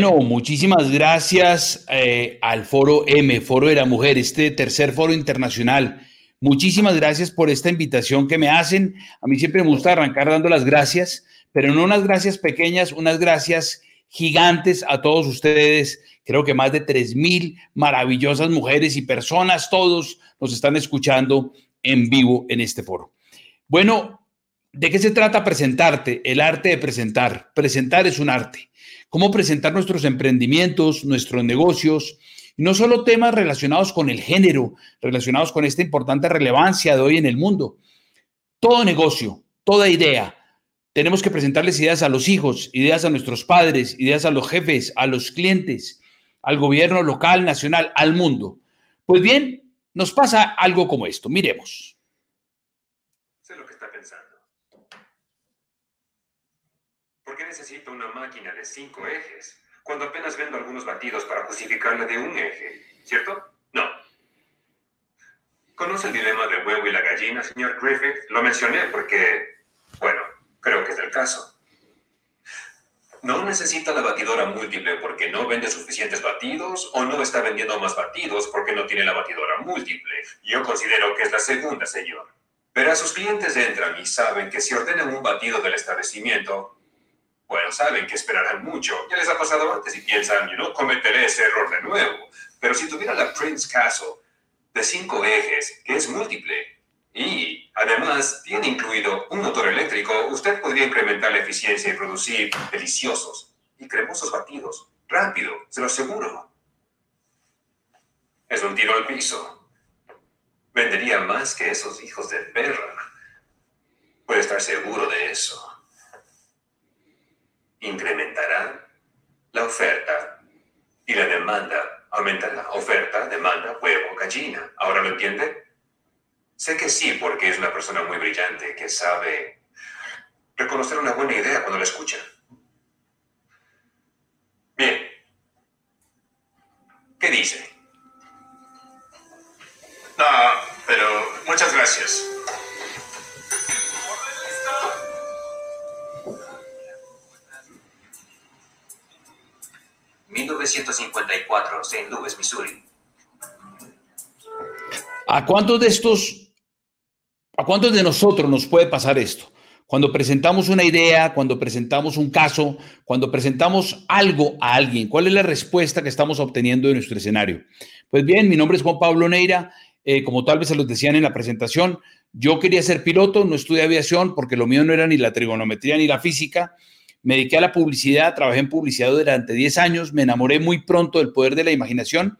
Bueno, muchísimas gracias eh, al Foro M, Foro de la Mujer, este tercer foro internacional. Muchísimas gracias por esta invitación que me hacen. A mí siempre me gusta arrancar dando las gracias, pero no unas gracias pequeñas, unas gracias gigantes a todos ustedes. Creo que más de 3.000 maravillosas mujeres y personas, todos nos están escuchando en vivo en este foro. Bueno, ¿de qué se trata presentarte? El arte de presentar. Presentar es un arte. Cómo presentar nuestros emprendimientos, nuestros negocios, y no solo temas relacionados con el género, relacionados con esta importante relevancia de hoy en el mundo. Todo negocio, toda idea, tenemos que presentarles ideas a los hijos, ideas a nuestros padres, ideas a los jefes, a los clientes, al gobierno local, nacional, al mundo. Pues bien, nos pasa algo como esto. Miremos. Sé lo que está pensando. ¿Por qué necesito una máquina de cinco ejes? cuando apenas vendo algunos batidos para justificarle de un eje, ¿cierto? No. ¿Conoce el dilema del huevo y la gallina, señor Griffith? Lo mencioné porque, bueno, creo que es el caso. No necesita la batidora múltiple porque no vende suficientes batidos o no está vendiendo más batidos porque no tiene la batidora múltiple. Yo considero que es la segunda, señor. A sus clientes entran y saben que si ordenan un batido del establecimiento, bueno, saben que esperarán mucho. Ya les ha pasado antes y piensan, yo no cometeré ese error de nuevo. Pero si tuviera la Prince Castle de cinco ejes, que es múltiple, y además tiene incluido un motor eléctrico, usted podría incrementar la eficiencia y producir deliciosos y cremosos batidos. Rápido, se lo aseguro. Es un tiro al piso. Vendería más que esos hijos de perra. Puede estar seguro de eso incrementará la oferta y la demanda aumentará. Oferta, demanda, huevo, gallina. ¿Ahora lo entiende? Sé que sí, porque es una persona muy brillante que sabe reconocer una buena idea cuando la escucha. Bien. ¿Qué dice? No, pero muchas gracias. 1954, St. Louis, Missouri. ¿A cuántos de estos, a cuántos de nosotros nos puede pasar esto? Cuando presentamos una idea, cuando presentamos un caso, cuando presentamos algo a alguien, ¿cuál es la respuesta que estamos obteniendo de nuestro escenario? Pues bien, mi nombre es Juan Pablo Neira. Eh, como tal vez se los decían en la presentación, yo quería ser piloto, no estudié aviación porque lo mío no era ni la trigonometría ni la física. Me dediqué a la publicidad, trabajé en publicidad durante 10 años, me enamoré muy pronto del poder de la imaginación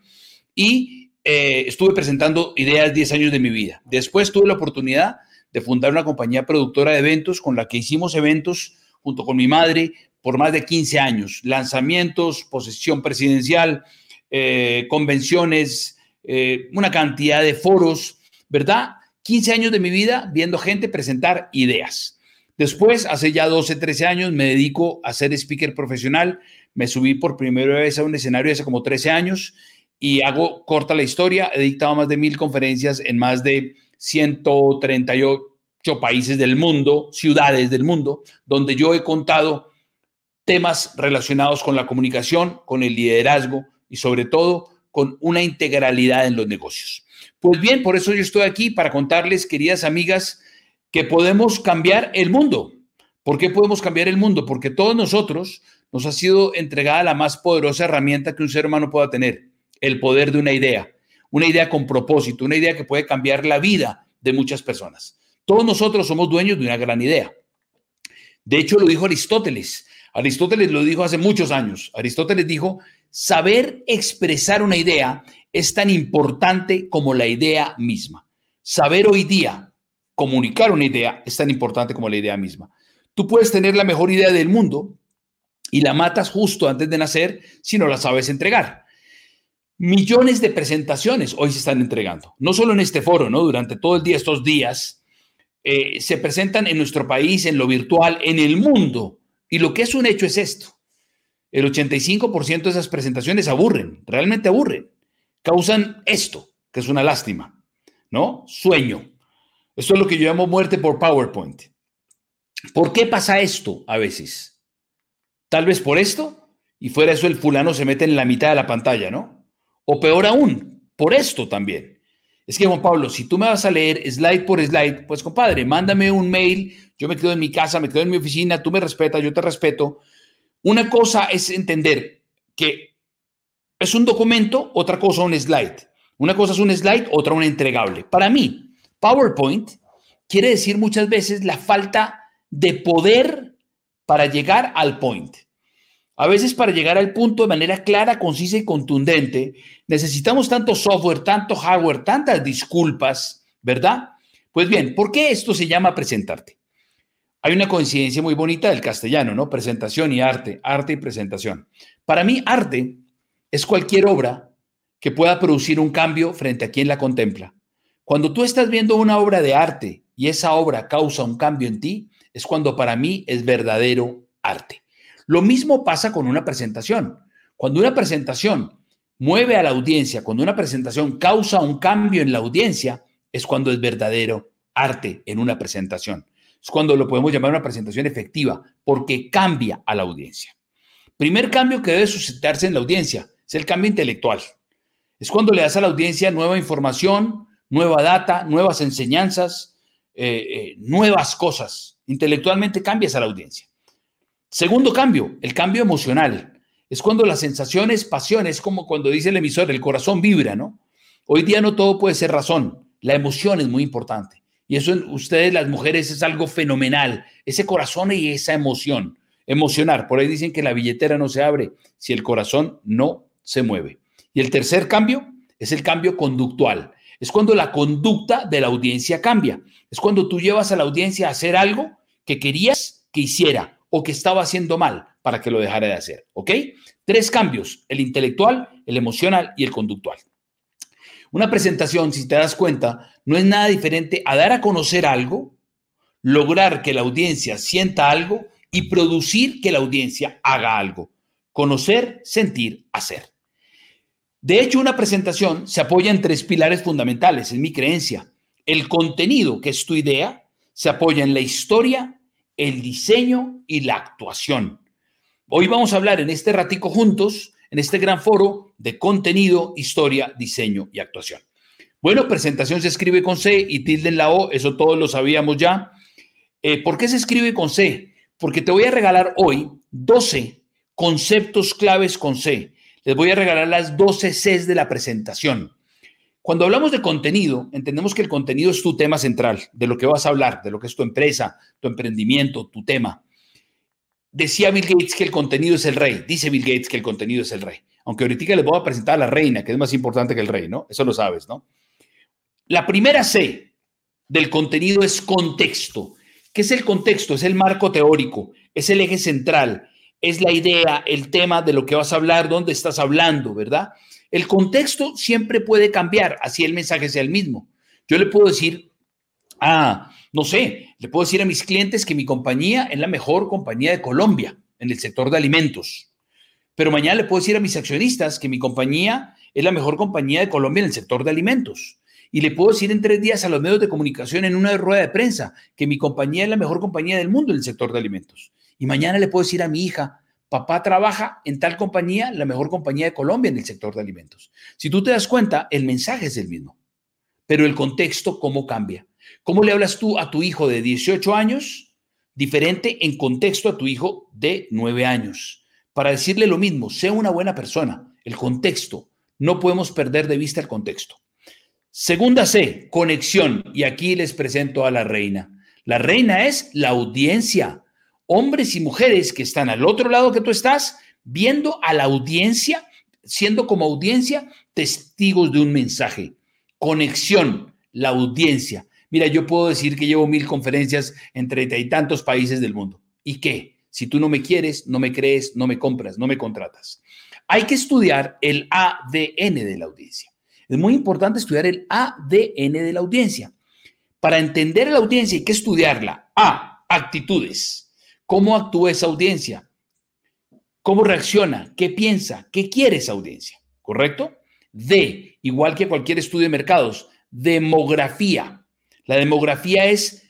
y eh, estuve presentando ideas 10 años de mi vida. Después tuve la oportunidad de fundar una compañía productora de eventos con la que hicimos eventos junto con mi madre por más de 15 años, lanzamientos, posesión presidencial, eh, convenciones, eh, una cantidad de foros, ¿verdad? 15 años de mi vida viendo gente presentar ideas. Después, hace ya 12, 13 años, me dedico a ser speaker profesional. Me subí por primera vez a un escenario hace como 13 años y hago corta la historia. He dictado más de mil conferencias en más de 138 países del mundo, ciudades del mundo, donde yo he contado temas relacionados con la comunicación, con el liderazgo y sobre todo con una integralidad en los negocios. Pues bien, por eso yo estoy aquí para contarles, queridas amigas, que podemos cambiar el mundo. ¿Por qué podemos cambiar el mundo? Porque todos nosotros nos ha sido entregada la más poderosa herramienta que un ser humano pueda tener, el poder de una idea, una idea con propósito, una idea que puede cambiar la vida de muchas personas. Todos nosotros somos dueños de una gran idea. De hecho, lo dijo Aristóteles. Aristóteles lo dijo hace muchos años. Aristóteles dijo, saber expresar una idea es tan importante como la idea misma. Saber hoy día comunicar una idea es tan importante como la idea misma. Tú puedes tener la mejor idea del mundo y la matas justo antes de nacer si no la sabes entregar. Millones de presentaciones hoy se están entregando, no solo en este foro, ¿no? Durante todo el día, estos días, eh, se presentan en nuestro país, en lo virtual, en el mundo. Y lo que es un hecho es esto. El 85% de esas presentaciones aburren, realmente aburren. Causan esto, que es una lástima, ¿no? Sueño, esto es lo que yo llamo muerte por PowerPoint. ¿Por qué pasa esto a veces? Tal vez por esto, y fuera eso el fulano se mete en la mitad de la pantalla, ¿no? O peor aún, por esto también. Es que, Juan Pablo, si tú me vas a leer slide por slide, pues compadre, mándame un mail, yo me quedo en mi casa, me quedo en mi oficina, tú me respetas, yo te respeto. Una cosa es entender que es un documento, otra cosa un slide. Una cosa es un slide, otra un entregable. Para mí, PowerPoint quiere decir muchas veces la falta de poder para llegar al point. A veces para llegar al punto de manera clara, concisa y contundente, necesitamos tanto software, tanto hardware, tantas disculpas, ¿verdad? Pues bien, ¿por qué esto se llama presentarte? Hay una coincidencia muy bonita del castellano, ¿no? Presentación y arte, arte y presentación. Para mí, arte es cualquier obra que pueda producir un cambio frente a quien la contempla. Cuando tú estás viendo una obra de arte y esa obra causa un cambio en ti, es cuando para mí es verdadero arte. Lo mismo pasa con una presentación. Cuando una presentación mueve a la audiencia, cuando una presentación causa un cambio en la audiencia, es cuando es verdadero arte en una presentación. Es cuando lo podemos llamar una presentación efectiva, porque cambia a la audiencia. Primer cambio que debe suscitarse en la audiencia es el cambio intelectual. Es cuando le das a la audiencia nueva información, nueva data, nuevas enseñanzas, eh, eh, nuevas cosas. Intelectualmente cambias a la audiencia. Segundo cambio, el cambio emocional. Es cuando las sensaciones, pasiones, como cuando dice el emisor, el corazón vibra, ¿no? Hoy día no todo puede ser razón. La emoción es muy importante. Y eso en ustedes, las mujeres, es algo fenomenal. Ese corazón y esa emoción. Emocionar. Por ahí dicen que la billetera no se abre si el corazón no se mueve. Y el tercer cambio es el cambio conductual. Es cuando la conducta de la audiencia cambia. Es cuando tú llevas a la audiencia a hacer algo que querías que hiciera o que estaba haciendo mal para que lo dejara de hacer. ¿Ok? Tres cambios, el intelectual, el emocional y el conductual. Una presentación, si te das cuenta, no es nada diferente a dar a conocer algo, lograr que la audiencia sienta algo y producir que la audiencia haga algo. Conocer, sentir, hacer. De hecho, una presentación se apoya en tres pilares fundamentales, en mi creencia. El contenido, que es tu idea, se apoya en la historia, el diseño y la actuación. Hoy vamos a hablar en este ratico juntos, en este gran foro de contenido, historia, diseño y actuación. Bueno, presentación se escribe con C y tilde en la O, eso todos lo sabíamos ya. Eh, ¿Por qué se escribe con C? Porque te voy a regalar hoy 12 conceptos claves con C. Les voy a regalar las 12 Cs de la presentación. Cuando hablamos de contenido, entendemos que el contenido es tu tema central, de lo que vas a hablar, de lo que es tu empresa, tu emprendimiento, tu tema. Decía Bill Gates que el contenido es el rey. Dice Bill Gates que el contenido es el rey. Aunque ahorita les voy a presentar a la reina, que es más importante que el rey, ¿no? Eso lo sabes, ¿no? La primera C del contenido es contexto. ¿Qué es el contexto? Es el marco teórico, es el eje central, es la idea, el tema de lo que vas a hablar, dónde estás hablando, ¿verdad? El contexto siempre puede cambiar, así el mensaje sea el mismo. Yo le puedo decir, ah, no sé, le puedo decir a mis clientes que mi compañía es la mejor compañía de Colombia en el sector de alimentos. Pero mañana le puedo decir a mis accionistas que mi compañía es la mejor compañía de Colombia en el sector de alimentos. Y le puedo decir en tres días a los medios de comunicación en una rueda de prensa que mi compañía es la mejor compañía del mundo en el sector de alimentos. Y mañana le puedo decir a mi hija papá trabaja en tal compañía, la mejor compañía de Colombia en el sector de alimentos. Si tú te das cuenta, el mensaje es el mismo, pero el contexto, ¿cómo cambia? ¿Cómo le hablas tú a tu hijo de 18 años diferente en contexto a tu hijo de 9 años? Para decirle lo mismo, sea una buena persona, el contexto. No podemos perder de vista el contexto. Segunda C, conexión. Y aquí les presento a la reina. La reina es la audiencia hombres y mujeres que están al otro lado que tú estás, viendo a la audiencia, siendo como audiencia testigos de un mensaje. Conexión, la audiencia. Mira, yo puedo decir que llevo mil conferencias en treinta y tantos países del mundo. ¿Y qué? Si tú no me quieres, no me crees, no me compras, no me contratas. Hay que estudiar el ADN de la audiencia. Es muy importante estudiar el ADN de la audiencia. Para entender a la audiencia hay que estudiarla. A, actitudes. ¿Cómo actúa esa audiencia? ¿Cómo reacciona? ¿Qué piensa? ¿Qué quiere esa audiencia? ¿Correcto? D, igual que cualquier estudio de mercados, demografía. La demografía es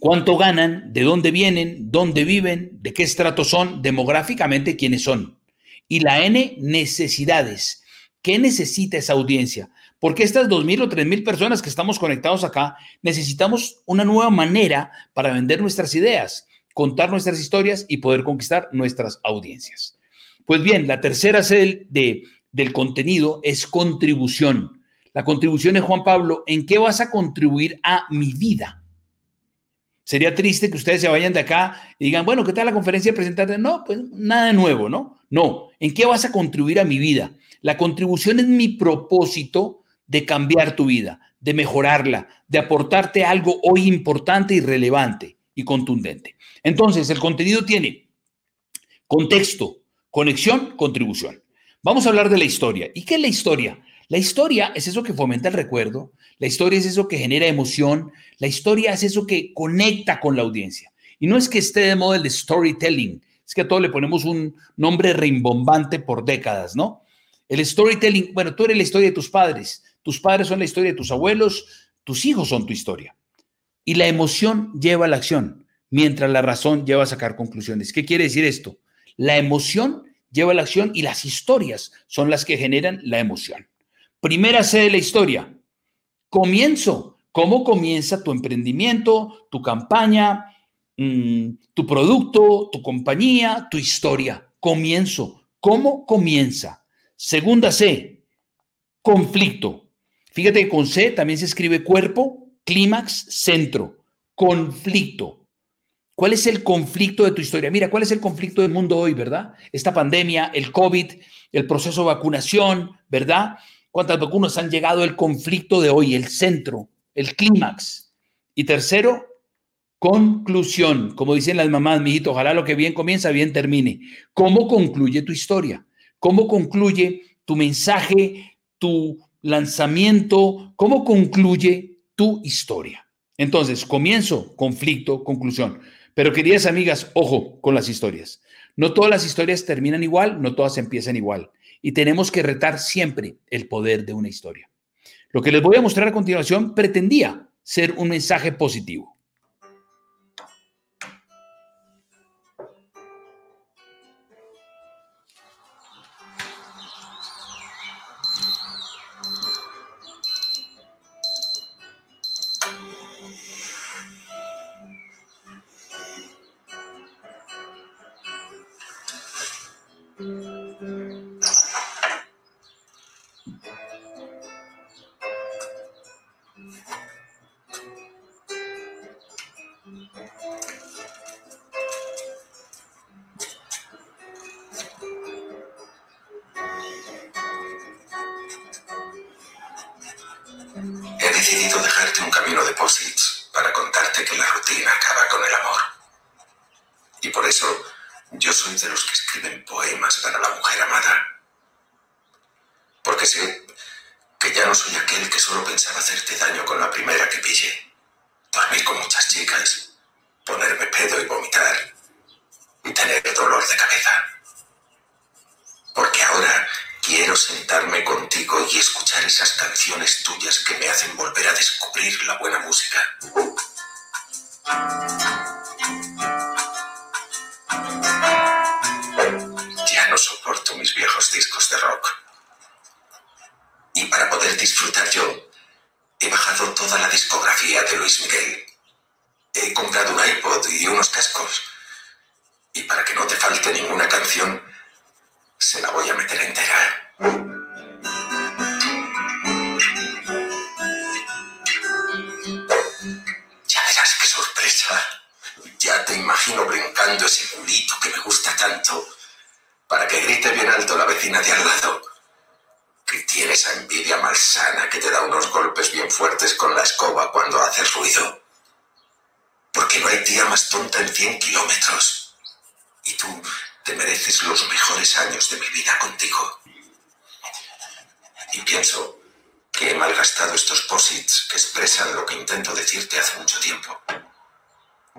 cuánto ganan, de dónde vienen, dónde viven, de qué estrato son, demográficamente quiénes son. Y la N, necesidades. ¿Qué necesita esa audiencia? Porque estas 2.000 o 3.000 personas que estamos conectados acá, necesitamos una nueva manera para vender nuestras ideas, contar nuestras historias y poder conquistar nuestras audiencias. Pues bien, la tercera sede de, del contenido es contribución. La contribución es, Juan Pablo, ¿en qué vas a contribuir a mi vida? Sería triste que ustedes se vayan de acá y digan, bueno, ¿qué tal la conferencia de presentarte? No, pues nada nuevo, ¿no? No, ¿en qué vas a contribuir a mi vida? La contribución es mi propósito de cambiar tu vida, de mejorarla, de aportarte algo hoy importante y relevante y contundente. Entonces, el contenido tiene contexto, conexión, contribución. Vamos a hablar de la historia. ¿Y qué es la historia? La historia es eso que fomenta el recuerdo, la historia es eso que genera emoción, la historia es eso que conecta con la audiencia. Y no es que esté de moda el storytelling, es que a todo le ponemos un nombre rimbombante por décadas, ¿no? El storytelling, bueno, tú eres la historia de tus padres, tus padres son la historia de tus abuelos, tus hijos son tu historia. Y la emoción lleva a la acción, mientras la razón lleva a sacar conclusiones. ¿Qué quiere decir esto? La emoción lleva a la acción y las historias son las que generan la emoción. Primera C de la historia. Comienzo. ¿Cómo comienza tu emprendimiento, tu campaña, mm, tu producto, tu compañía, tu historia? Comienzo. ¿Cómo comienza? Segunda C. Conflicto. Fíjate que con C también se escribe cuerpo, clímax, centro, conflicto. ¿Cuál es el conflicto de tu historia? Mira, ¿cuál es el conflicto del mundo hoy, verdad? Esta pandemia, el COVID, el proceso de vacunación, ¿verdad? ¿Cuántas vacunas han llegado? El conflicto de hoy, el centro, el clímax. Y tercero, conclusión. Como dicen las mamás, mijito, ojalá lo que bien comienza, bien termine. ¿Cómo concluye tu historia? ¿Cómo concluye tu mensaje, tu lanzamiento, cómo concluye tu historia. Entonces, comienzo, conflicto, conclusión. Pero queridas amigas, ojo con las historias. No todas las historias terminan igual, no todas empiezan igual. Y tenemos que retar siempre el poder de una historia. Lo que les voy a mostrar a continuación pretendía ser un mensaje positivo. disfrutar yo. He bajado toda la discografía de Luis Miguel. He comprado un iPod y unos cascos. Y para que no te falte ninguna canción, se la voy a meter entera. Ya verás qué sorpresa. Ya te imagino brincando ese culito que me gusta tanto, para que grite bien alto la vecina de al lado que tiene esa envidia malsana que te da unos golpes bien fuertes con la escoba cuando haces ruido. Porque no hay tía más tonta en 100 kilómetros. Y tú te mereces los mejores años de mi vida contigo. Y pienso que he malgastado estos posits que expresan lo que intento decirte hace mucho tiempo.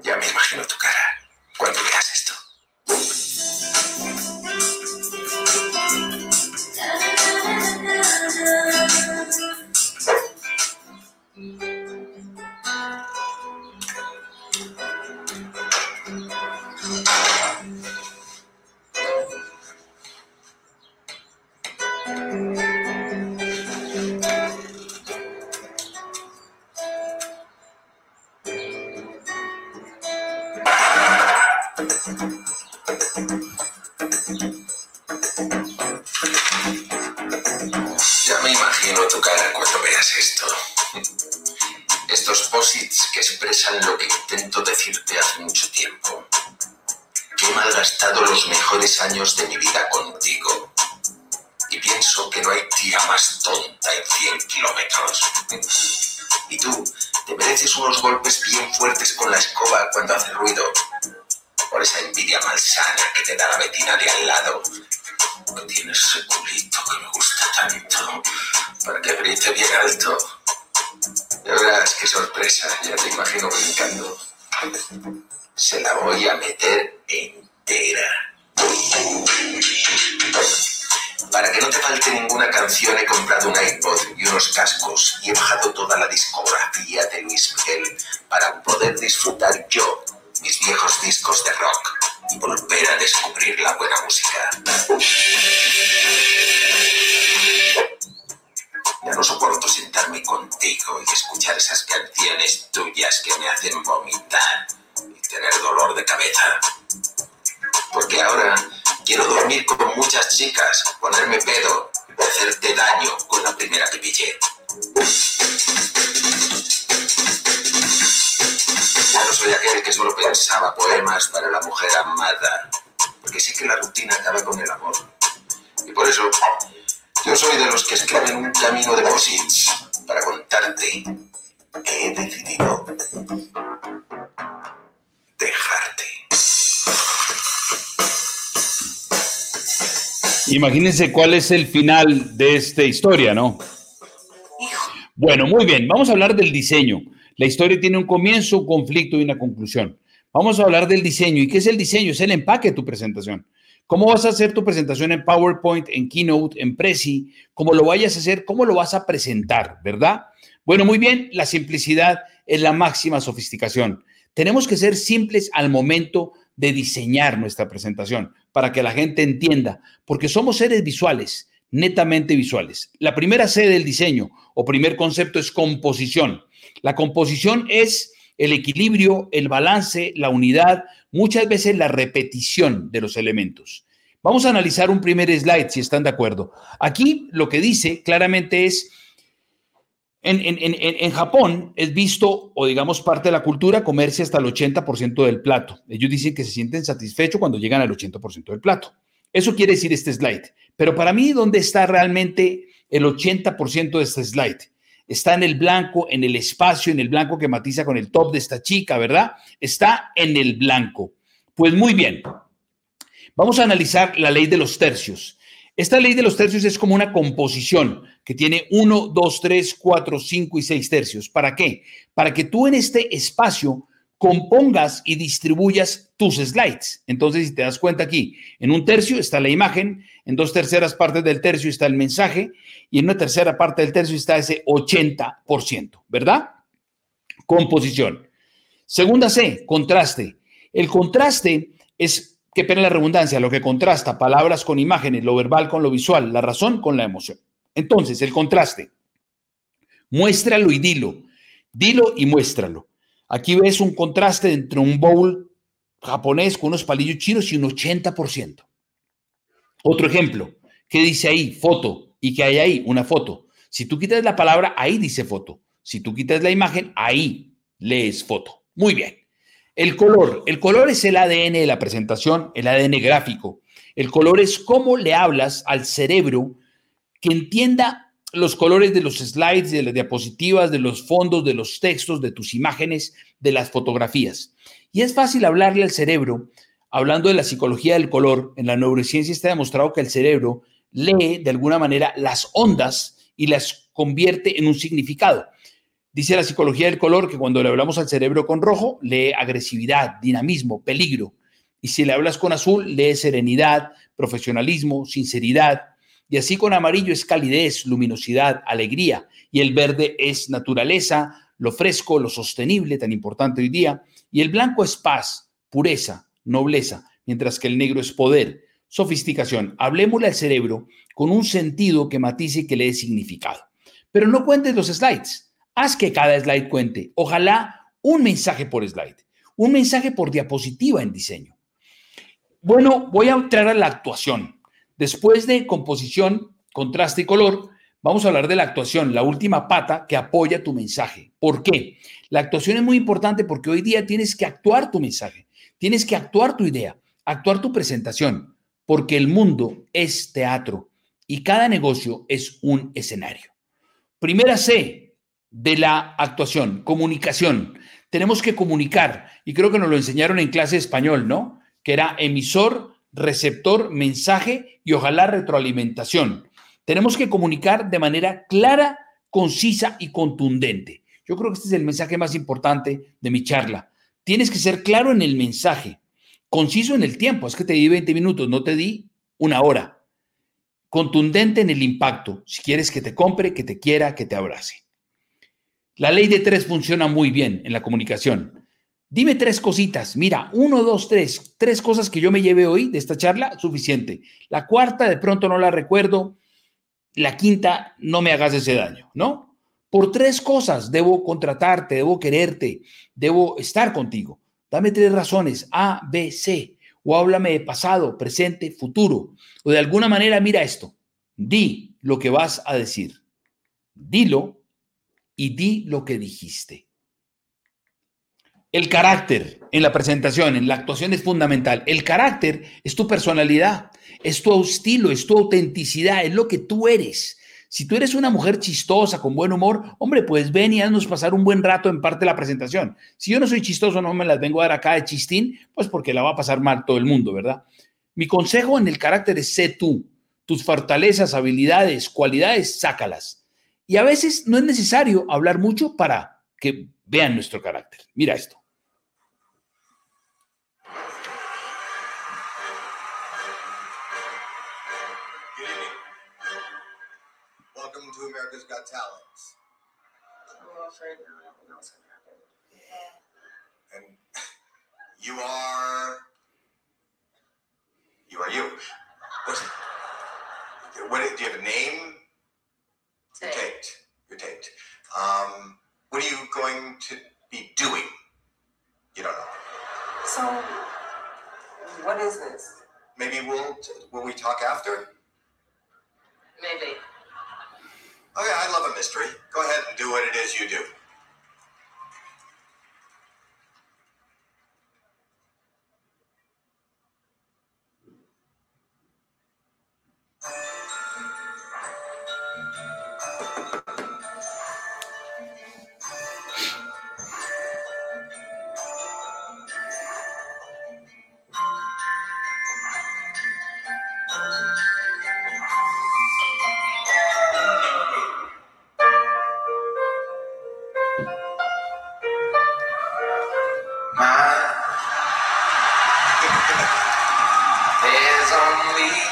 Ya me imagino tu cara cuando veas esto. Mm-hmm. Se la voy a meter entera. Para que no te falte ninguna canción he comprado un iPod y unos cascos y he bajado toda la discografía de Luis Miguel para poder disfrutar yo mis viejos discos de rock y volver a descubrir la buena música. Ya no soporto sentarme contigo y escuchar esas canciones tuyas que me hacen vomitar y tener dolor de cabeza. Porque ahora quiero dormir con muchas chicas, ponerme pedo, hacerte daño con la primera que pillé. Ya no soy aquel que solo pensaba poemas para la mujer amada, porque sé que la rutina acaba con el amor. Y por eso, yo soy de los que escriben un camino de posits para contarte que he decidido dejarte. Imagínense cuál es el final de esta historia, ¿no? Bueno, muy bien, vamos a hablar del diseño. La historia tiene un comienzo, un conflicto y una conclusión. Vamos a hablar del diseño. ¿Y qué es el diseño? Es el empaque de tu presentación. ¿Cómo vas a hacer tu presentación en PowerPoint, en Keynote, en Prezi? ¿Cómo lo vayas a hacer? ¿Cómo lo vas a presentar? ¿Verdad? Bueno, muy bien, la simplicidad es la máxima sofisticación. Tenemos que ser simples al momento de diseñar nuestra presentación para que la gente entienda, porque somos seres visuales, netamente visuales. La primera C del diseño o primer concepto es composición. La composición es el equilibrio, el balance, la unidad, muchas veces la repetición de los elementos. Vamos a analizar un primer slide, si están de acuerdo. Aquí lo que dice claramente es, en, en, en, en, Japón es visto, o digamos parte de la cultura, comerse hasta el 80% del plato. Ellos dicen que se sienten satisfechos cuando llegan al 80% del plato. Eso quiere decir este slide. Pero para mí, ¿dónde está realmente el 80% de este slide? Está en el blanco, en el espacio, en el blanco que matiza con el top de esta chica, ¿verdad? Está en el blanco. Pues muy bien. Vamos a analizar la ley de los tercios. Esta ley de los tercios es como una composición que tiene 1, 2, 3, 4, 5 y 6 tercios. ¿Para qué? Para que tú en este espacio compongas y distribuyas tus slides. Entonces, si te das cuenta aquí, en un tercio está la imagen, en dos terceras partes del tercio está el mensaje y en una tercera parte del tercio está ese 80%, ¿verdad? Composición. Segunda C, contraste. El contraste es, qué pena la redundancia, lo que contrasta palabras con imágenes, lo verbal con lo visual, la razón con la emoción. Entonces, el contraste. Muéstralo y dilo. Dilo y muéstralo. Aquí ves un contraste entre un bowl japonés con unos palillos chinos y un 80%. Otro ejemplo, ¿qué dice ahí? Foto. ¿Y qué hay ahí? Una foto. Si tú quitas la palabra, ahí dice foto. Si tú quitas la imagen, ahí lees foto. Muy bien. El color. El color es el ADN de la presentación, el ADN gráfico. El color es cómo le hablas al cerebro que entienda los colores de los slides, de las diapositivas, de los fondos, de los textos, de tus imágenes, de las fotografías. Y es fácil hablarle al cerebro, hablando de la psicología del color, en la neurociencia está demostrado que el cerebro lee de alguna manera las ondas y las convierte en un significado. Dice la psicología del color que cuando le hablamos al cerebro con rojo, lee agresividad, dinamismo, peligro. Y si le hablas con azul, lee serenidad, profesionalismo, sinceridad, y así con amarillo es calidez, luminosidad, alegría. Y el verde es naturaleza, lo fresco, lo sostenible, tan importante hoy día. Y el blanco es paz, pureza, nobleza, mientras que el negro es poder, sofisticación. Hablemosle al cerebro con un sentido que matice y que le dé significado. Pero no cuentes los slides. Haz que cada slide cuente. Ojalá un mensaje por slide, un mensaje por diapositiva en diseño. bueno, voy a entrar a la actuación. Después de composición, contraste y color, vamos a hablar de la actuación, la última pata que apoya tu mensaje. ¿Por qué? La actuación es muy importante porque hoy día tienes que actuar tu mensaje, tienes que actuar tu idea, actuar tu presentación, porque el mundo es teatro y cada negocio es un escenario. Primera C de la actuación, comunicación. Tenemos que comunicar y creo que nos lo enseñaron en clase español, ¿no? Que era emisor, receptor, mensaje y ojalá retroalimentación. Tenemos que comunicar de manera clara, concisa y contundente. Yo creo que este es el mensaje más importante de mi charla. Tienes que ser claro en el mensaje, conciso en el tiempo. Es que te di 20 minutos, no te di una hora. Contundente en el impacto. Si quieres que te compre, que te quiera, que te abrace. La ley de tres funciona muy bien en la comunicación. Dime tres cositas. Mira, uno, dos, tres. Tres cosas que yo me lleve hoy de esta charla, suficiente. La cuarta, de pronto no la recuerdo. La quinta, no me hagas ese daño, ¿no? Por tres cosas debo contratarte, debo quererte, debo estar contigo. Dame tres razones, A, B, C, o háblame de pasado, presente, futuro. O de alguna manera, mira esto, di lo que vas a decir. Dilo y di lo que dijiste. El carácter en la presentación, en la actuación es fundamental. El carácter es tu personalidad, es tu estilo, es tu autenticidad, es lo que tú eres. Si tú eres una mujer chistosa, con buen humor, hombre, pues ven y haznos pasar un buen rato en parte de la presentación. Si yo no soy chistoso, no me las vengo a dar acá de chistín, pues porque la va a pasar mal todo el mundo, ¿verdad? Mi consejo en el carácter es sé tú. Tus fortalezas, habilidades, cualidades, sácalas. Y a veces no es necesario hablar mucho para que vean nuestro carácter. Mira esto. You are. You are you. What's? What, do you have a name? You're taped. You're taped. Um, what are you going to be doing? You don't know. So, what is this? Maybe we'll will we talk after? Maybe. Okay, I love a mystery. Go ahead and do what it is you do. There's only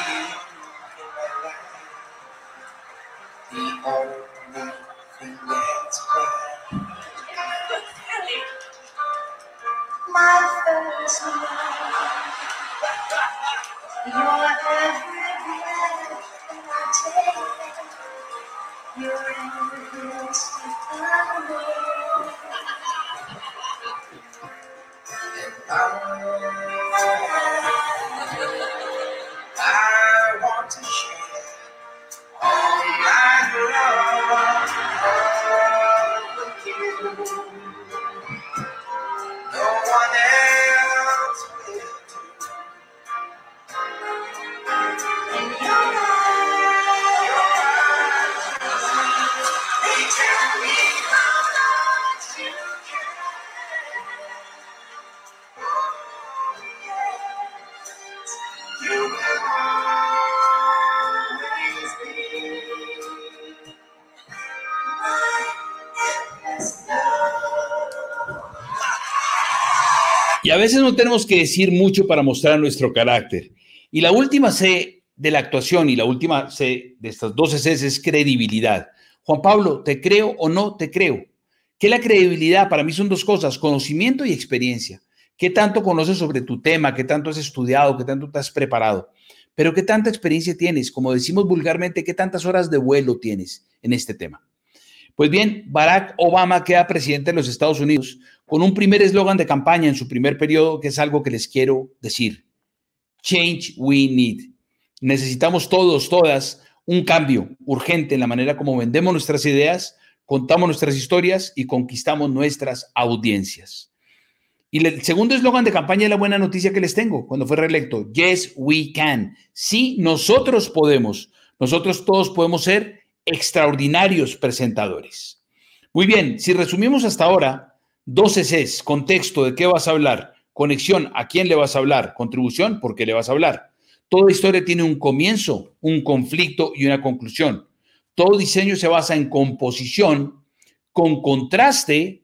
Y a veces no tenemos que decir mucho para mostrar nuestro carácter. Y la última C de la actuación y la última C de estas dos C es credibilidad. Juan Pablo, ¿te creo o no te creo? ¿Qué la credibilidad? Para mí son dos cosas, conocimiento y experiencia. ¿Qué tanto conoces sobre tu tema? ¿Qué tanto has estudiado? ¿Qué tanto te has preparado? Pero ¿qué tanta experiencia tienes? Como decimos vulgarmente, ¿qué tantas horas de vuelo tienes en este tema? Pues bien, Barack Obama queda presidente de los Estados Unidos con un primer eslogan de campaña en su primer periodo, que es algo que les quiero decir. Change we need. Necesitamos todos, todas, un cambio urgente en la manera como vendemos nuestras ideas, contamos nuestras historias y conquistamos nuestras audiencias. Y el segundo eslogan de campaña es la buena noticia que les tengo cuando fue reelecto. Yes, we can. Sí, nosotros podemos. Nosotros todos podemos ser extraordinarios presentadores. Muy bien, si resumimos hasta ahora, dos Cs, contexto de qué vas a hablar, conexión, a quién le vas a hablar, contribución, por qué le vas a hablar. Toda historia tiene un comienzo, un conflicto y una conclusión. Todo diseño se basa en composición, con contraste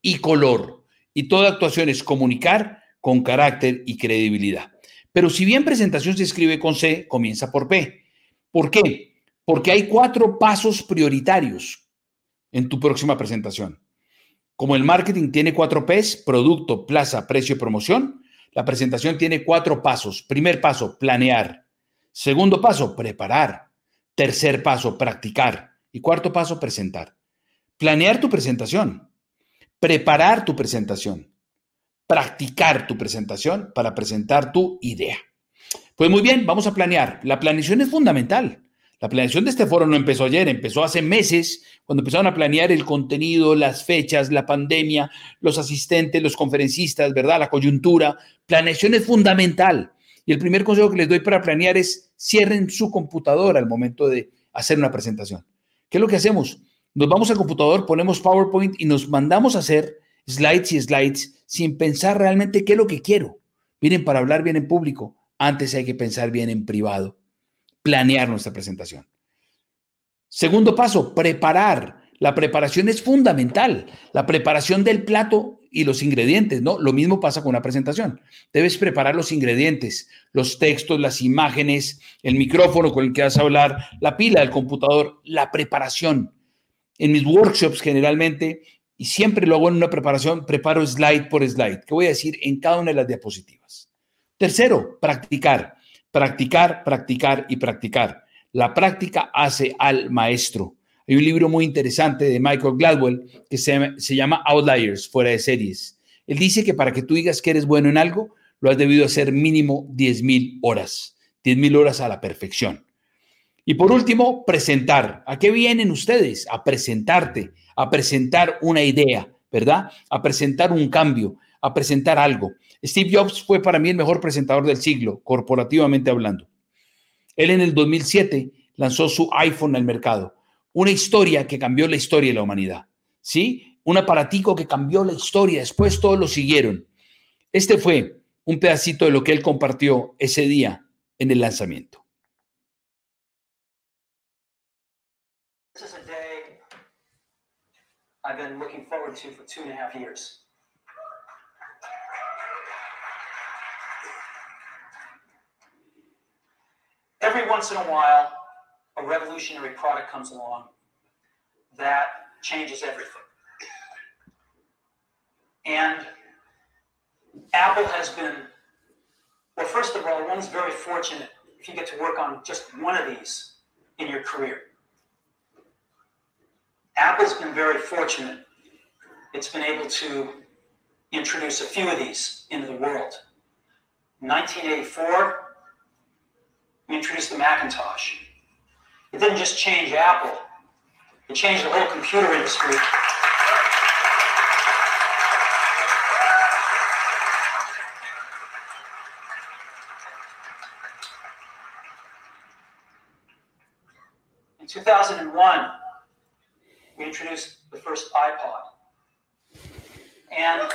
y color. Y toda actuación es comunicar con carácter y credibilidad. Pero si bien presentación se escribe con C, comienza por P. ¿Por qué? Porque hay cuatro pasos prioritarios en tu próxima presentación. Como el marketing tiene cuatro P's, producto, plaza, precio y promoción, la presentación tiene cuatro pasos. Primer paso, planear. Segundo paso, preparar. Tercer paso, practicar. Y cuarto paso, presentar. Planear tu presentación. Preparar tu presentación. Practicar tu presentación para presentar tu idea. Pues muy bien, vamos a planear. La planeación es fundamental. La planeación de este foro no empezó ayer, empezó hace meses, cuando empezaron a planear el contenido, las fechas, la pandemia, los asistentes, los conferencistas, ¿verdad? La coyuntura. Planeación es fundamental. Y el primer consejo que les doy para planear es cierren su computadora al momento de hacer una presentación. ¿Qué es lo que hacemos? Nos vamos al computador, ponemos PowerPoint y nos mandamos a hacer slides y slides sin pensar realmente qué es lo que quiero. Vienen para hablar bien en público. Antes hay que pensar bien en privado planear nuestra presentación. Segundo paso, preparar. La preparación es fundamental. La preparación del plato y los ingredientes, ¿no? Lo mismo pasa con una presentación. Debes preparar los ingredientes, los textos, las imágenes, el micrófono con el que vas a hablar, la pila del computador, la preparación. En mis workshops generalmente, y siempre lo hago en una preparación, preparo slide por slide. ¿Qué voy a decir en cada una de las diapositivas? Tercero, practicar. Practicar, practicar y practicar. La práctica hace al maestro. Hay un libro muy interesante de Michael Gladwell que se, llama Outliers, fuera de series. Él dice que para que tú digas que eres bueno en algo, lo has debido hacer mínimo 10.000 horas, 10.000 horas a la perfección. Y por último, presentar. ¿A qué vienen ustedes? A presentarte, a presentar una idea, ¿verdad? A presentar un cambio, a presentar algo. Steve Jobs fue para mí el mejor presentador del siglo, corporativamente hablando. Él en el 2007 lanzó su iPhone al mercado, una historia que cambió la historia de la humanidad. ¿Sí? Un aparatico que cambió la historia, después todos lo siguieron. Este fue un pedacito de lo que él compartió ese día en el lanzamiento. I've been looking forward to for two and a half years. Every once in a while, a revolutionary product comes along that changes everything. And Apple has been, well, first of all, one's very fortunate if you get to work on just one of these in your career. Apple's been very fortunate. It's been able to introduce a few of these into the world. 1984, we introduced the Macintosh. It didn't just change Apple, it changed the whole computer industry. In 2001, we introduced the first iPod. And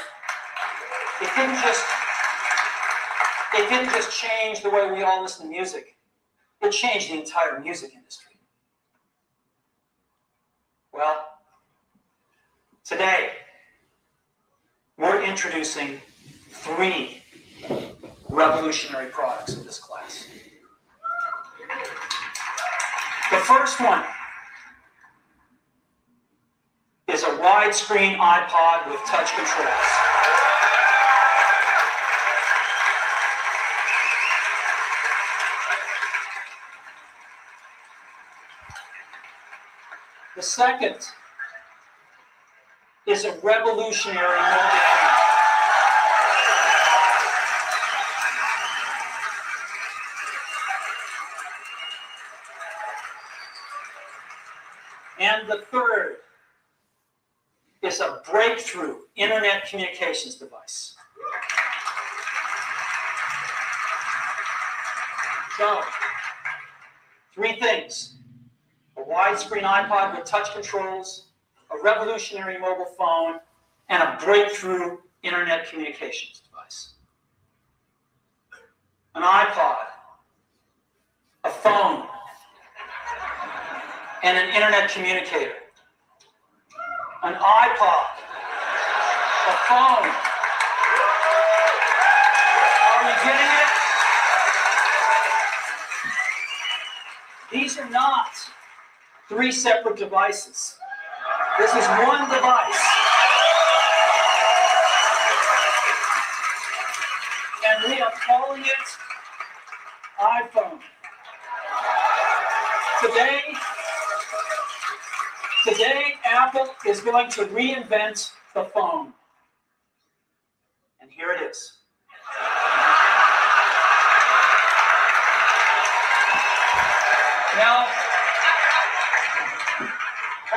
it didn't just it didn't just change the way we all listen to music. It changed the entire music industry. Well, today we're introducing three revolutionary products in this class. The first one is a widescreen iPod with touch controls. The second is a revolutionary moment. And the third is a breakthrough internet communications device. So, three things widescreen iPod with touch controls, a revolutionary mobile phone, and a breakthrough internet communications device. An iPod, a phone, and an internet communicator. An iPod, a phone. Are you getting it? These are not three separate devices. This is one device. And we are calling it iPhone. Today, today Apple is going to reinvent the phone. And here it is. Now,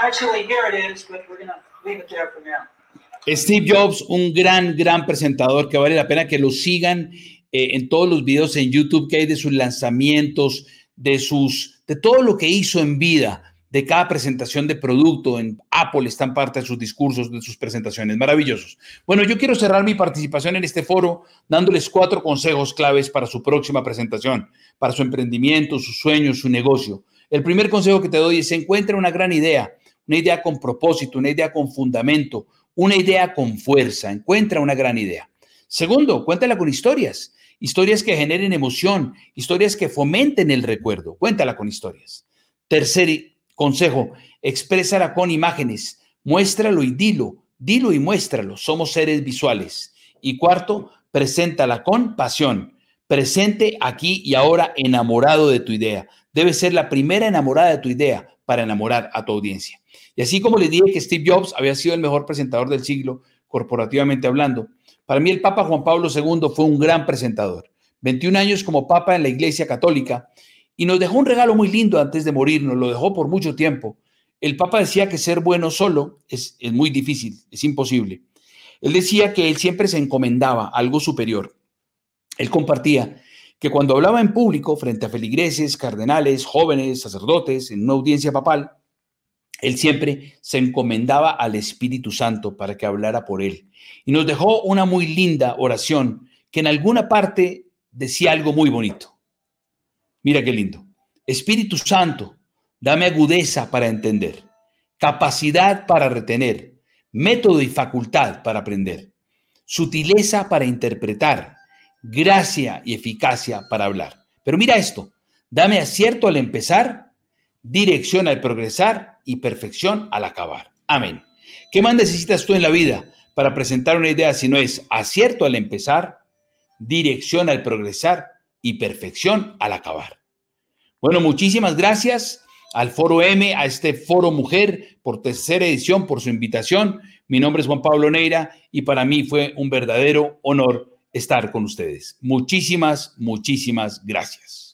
actually, here it is, but we're leave it there for now. Steve Jobs, un gran, gran presentador que vale la pena que lo sigan eh, en todos los videos en YouTube que hay de sus lanzamientos, de sus, de todo lo que hizo en vida, de cada presentación de producto en Apple están parte de sus discursos, de sus presentaciones, maravillosos. Bueno, yo quiero cerrar mi participación en este foro dándoles cuatro consejos claves para su próxima presentación, para su emprendimiento, sus sueños, su negocio. El primer consejo que te doy es encuentra una gran idea, una idea con propósito, una idea con fundamento, una idea con fuerza, encuentra una gran idea. Segundo, cuéntala con historias, historias que generen emoción, historias que fomenten el recuerdo, cuéntala con historias. Tercer consejo, exprésala con imágenes, muéstralo y dilo, dilo y muéstralo, somos seres visuales. Y cuarto, preséntala con pasión, presente aquí y ahora enamorado de tu idea. Debe ser la primera enamorada de tu idea para enamorar a tu audiencia. Y así como les dije que Steve Jobs había sido el mejor presentador del siglo, corporativamente hablando, para mí el Papa Juan Pablo II fue un gran presentador. 21 años como Papa en la Iglesia Católica y nos dejó un regalo muy lindo antes de morir, nos lo dejó por mucho tiempo. El Papa decía que ser bueno solo es, es muy difícil, es imposible. Él decía que él siempre se encomendaba a algo superior. Él compartía que cuando hablaba en público frente a feligreses, cardenales, jóvenes, sacerdotes, en una audiencia papal, él siempre se encomendaba al Espíritu Santo para que hablara por él. Y nos dejó una muy linda oración que en alguna parte decía algo muy bonito. Mira qué lindo. Espíritu Santo, dame agudeza para entender, capacidad para retener, método y facultad para aprender, sutileza para interpretar, gracia y eficacia para hablar. Pero mira esto, dame acierto al empezar, dirección al progresar y perfección al acabar. Amén. ¿Qué más necesitas tú en la vida para presentar una idea si no es acierto al empezar, dirección al progresar y perfección al acabar? Bueno, muchísimas gracias al Foro M, a este Foro Mujer por tercera edición, por su invitación. Mi nombre es Juan Pablo Neira y para mí fue un verdadero honor estar con ustedes. Muchísimas, muchísimas gracias.